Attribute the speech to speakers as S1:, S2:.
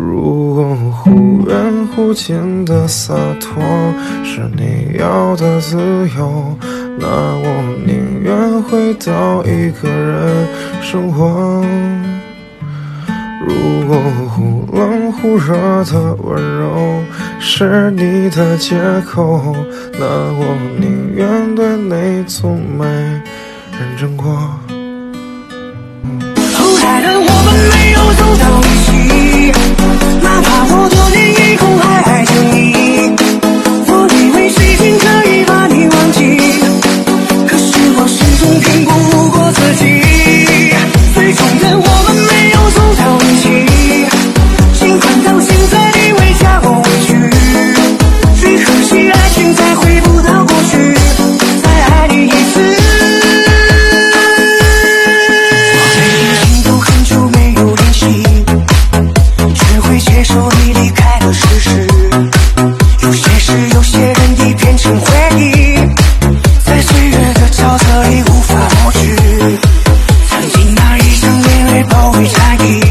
S1: 如果忽远忽近的洒脱是你要的自由？那我宁愿回到一个人生活。如果忽冷忽热的温柔是你的借口那我宁愿对你从没认真过。
S2: you.